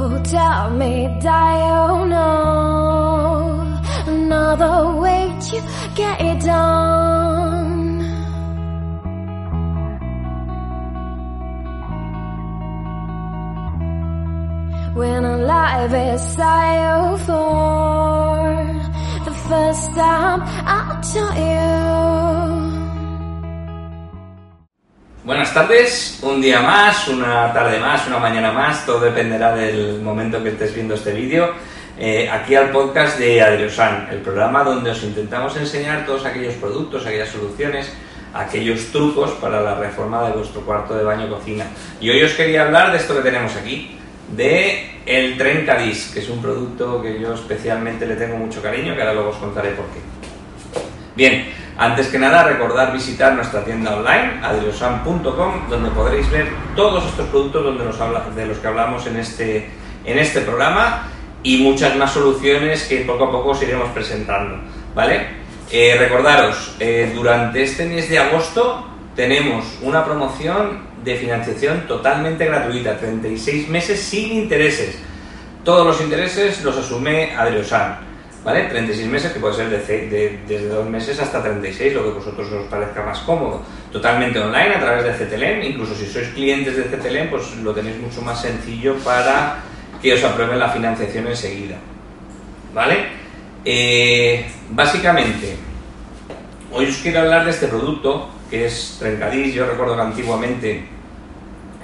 Oh, tell me, die no another way to get it done. When life is style for the first time, I'll tell you. Buenas tardes, un día más, una tarde más, una mañana más, todo dependerá del momento que estés viendo este vídeo. Eh, aquí al podcast de Adriosan, el programa donde os intentamos enseñar todos aquellos productos, aquellas soluciones, aquellos trucos para la reforma de vuestro cuarto de baño cocina. Y hoy os quería hablar de esto que tenemos aquí, de el Trencadis, que es un producto que yo especialmente le tengo mucho cariño, que ahora luego os contaré por qué. Bien, antes que nada recordar visitar nuestra tienda online, adriosan.com, donde podréis ver todos estos productos donde nos de los que hablamos en este, en este programa y muchas más soluciones que poco a poco os iremos presentando, ¿vale? Eh, recordaros, eh, durante este mes de agosto tenemos una promoción de financiación totalmente gratuita, 36 meses sin intereses. Todos los intereses los asume Adriosan, ¿vale? 36 meses que puede ser de, de- desde dos meses hasta 36, lo que vosotros os parezca más cómodo. Totalmente online a través de CTLM, incluso si sois clientes de CTLM, pues lo tenéis mucho más sencillo para que os aprueben la financiación enseguida, ¿vale? Eh, básicamente, hoy os quiero hablar de este producto que es Trencadís. Yo recuerdo que antiguamente,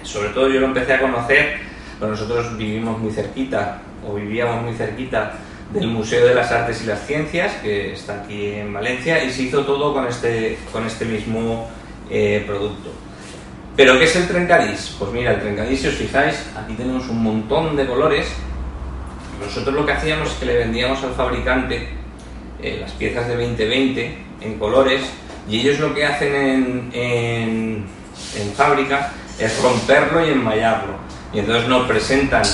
sobre todo yo lo empecé a conocer, pues nosotros vivimos muy cerquita, o vivíamos muy cerquita del Museo de las Artes y las Ciencias, que está aquí en Valencia, y se hizo todo con este, con este mismo eh, producto. ¿Pero qué es el Trencadís? Pues mira, el Trencadís, si os fijáis, aquí tenemos un montón de colores. Nosotros lo que hacíamos es que le vendíamos al fabricante eh, las piezas de 2020 en colores y ellos lo que hacen en, en- en fábrica es romperlo y enmayarlo. Y entonces nos presentan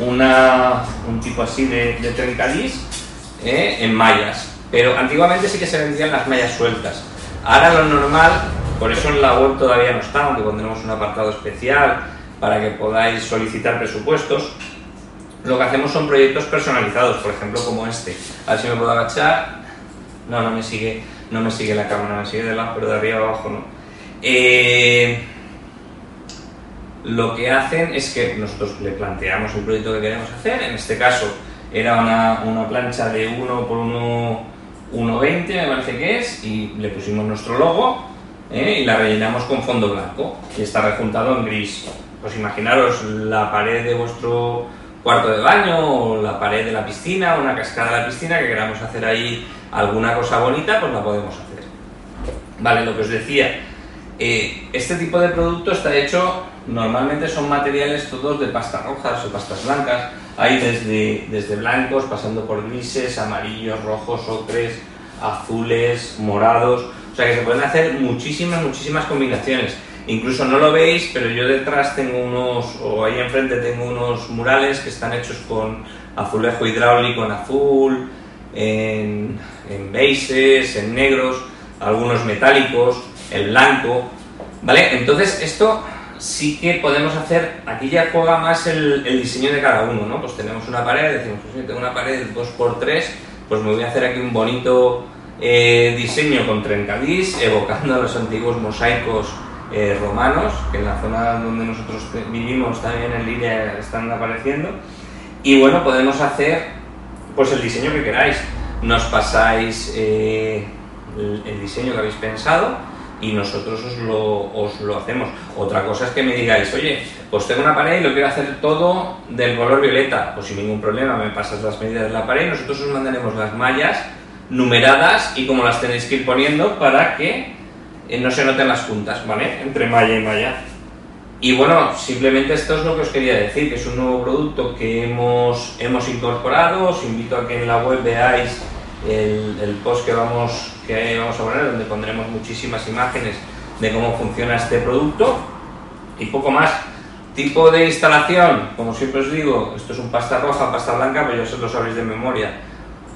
una, un tipo así de, de trencadís eh, en mallas. Pero antiguamente sí que se vendían las mallas sueltas. Ahora lo normal, por eso en la web todavía no está, aunque pondremos un apartado especial para que podáis solicitar presupuestos. Lo que hacemos son proyectos personalizados, por ejemplo como este. A ver si me puedo agachar. No, no me sigue, no me sigue la cámara, me sigue de lado, pero de arriba abajo no. Eh, lo que hacen es que nosotros le planteamos el proyecto que queremos hacer. En este caso era una, una plancha de 1 por 1, 1,20 me parece que es, y le pusimos nuestro logo ¿eh? y la rellenamos con fondo blanco y está rejuntado en gris. Pues imaginaros la pared de vuestro cuarto de baño o la pared de la piscina una cascada de la piscina que queramos hacer ahí alguna cosa bonita, pues la podemos hacer. Vale, lo que os decía, eh, este tipo de producto está hecho, normalmente son materiales todos de pastas rojas o pastas blancas, hay desde, desde blancos, pasando por grises, amarillos, rojos, ocres, azules, morados, o sea que se pueden hacer muchísimas, muchísimas combinaciones. Incluso no lo veis, pero yo detrás tengo unos, o ahí enfrente tengo unos murales que están hechos con azulejo hidráulico en azul, en, en beises, en negros, algunos metálicos, el blanco, ¿vale? Entonces esto sí que podemos hacer, aquí ya juega más el, diseño de cada uno, ¿no? Pues tenemos una pared, decimos, pues sí, tengo una pared 2x3, pues me voy a hacer aquí un bonito eh, diseño con trencadís, evocando a los antiguos mosaicos eh, romanos, que en la zona donde nosotros vivimos también en línea están apareciendo. Y bueno, podemos hacer pues el diseño que queráis. Nos pasáis eh, el diseño que habéis pensado y nosotros os lo, os lo hacemos. Otra cosa es que me digáis, oye, pues tengo una pared y lo quiero hacer todo del color violeta. Pues sin ningún problema, me pasas las medidas de la pared y nosotros os mandaremos las mallas numeradas y como las tenéis que ir poniendo para que eh, no se noten las puntas, ¿vale? Entre malla y malla. Y bueno, simplemente esto es lo que os quería decir, que es un nuevo producto que hemos, hemos incorporado. Os invito a que en la web veáis el, post que vamos, que vamos a poner, donde pondremos muchísimas imágenes de cómo funciona este producto. Y poco más. Tipo de instalación, como siempre os digo, esto es un pasta roja, pasta blanca, pero ya se lo sabréis de memoria.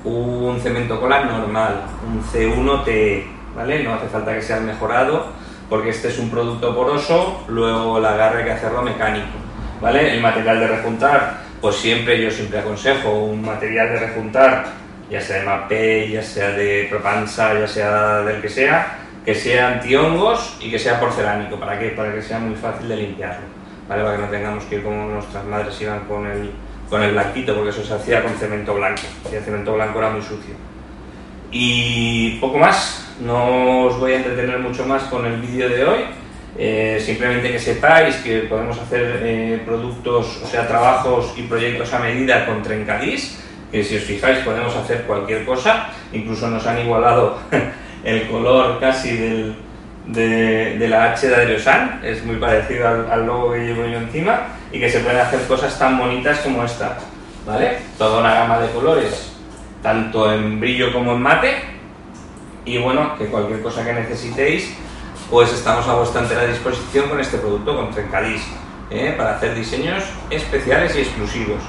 Un cemento cola normal, un C1T, ¿vale? No hace falta que sea mejorado, porque este es un producto poroso, luego el agarre hay que hacerlo mecánico. ¿vale? El material de rejuntar, pues siempre yo siempre aconsejo un material de rejuntar, ya sea de MAPE, ya sea de Propansa, ya sea del que sea, que sea antihongos y que sea porcelánico. ¿Para qué? Para que sea muy fácil de limpiarlo, ¿vale? Para que no tengamos que ir como nuestras madres iban con el, con el blanquito, porque eso se hacía con cemento blanco, y el cemento blanco era muy sucio. Y poco más, no os voy a entretener mucho más con el vídeo de hoy. Eh, simplemente que sepáis que podemos hacer eh, productos, o sea, trabajos y proyectos a medida con Trencadís, que si os fijáis podemos hacer cualquier cosa, incluso nos han igualado el color casi del, de, la H de Adriosan, es muy parecido al, logo que llevo yo encima, y que se pueden hacer cosas tan bonitas como esta, ¿vale? Toda una gama de colores, tanto en brillo como en mate, y bueno, que cualquier cosa que necesitéis, pues estamos a vuestra entera disposición con este producto, con Trencadís, ¿eh? para hacer diseños especiales y exclusivos.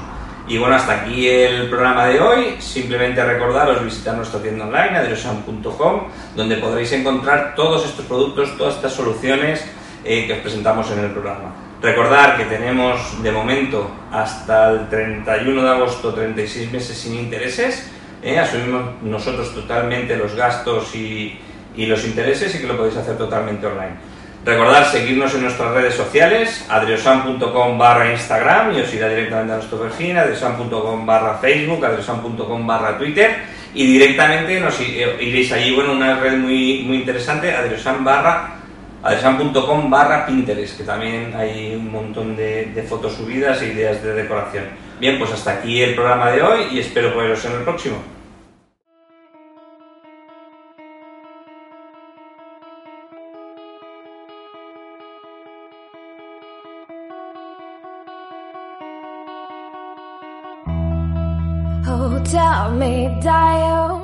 Y bueno, hasta aquí el programa de hoy. Simplemente recordaros visitar nuestra tienda online, adriosan.com, donde podréis encontrar todos estos productos, todas estas soluciones eh, que os presentamos en el programa. Recordar que tenemos de momento hasta el 31 de agosto 36 meses sin intereses. ¿eh? asumimos nosotros totalmente los gastos y los intereses y que lo podéis hacer totalmente online. Recordad seguirnos en nuestras redes sociales, adriosan.com barra Instagram y os irá directamente a nuestro perfil, adriosan.com barra Facebook, adriosan.com barra Twitter y directamente nos iréis allí, bueno, una red muy, muy interesante, adriosan barra adriosan.com barra Pinterest, que también hay un montón de, de fotos subidas e ideas de decoración. Bien, pues hasta aquí el programa de hoy y espero veros en el próximo. Tell me, Dio.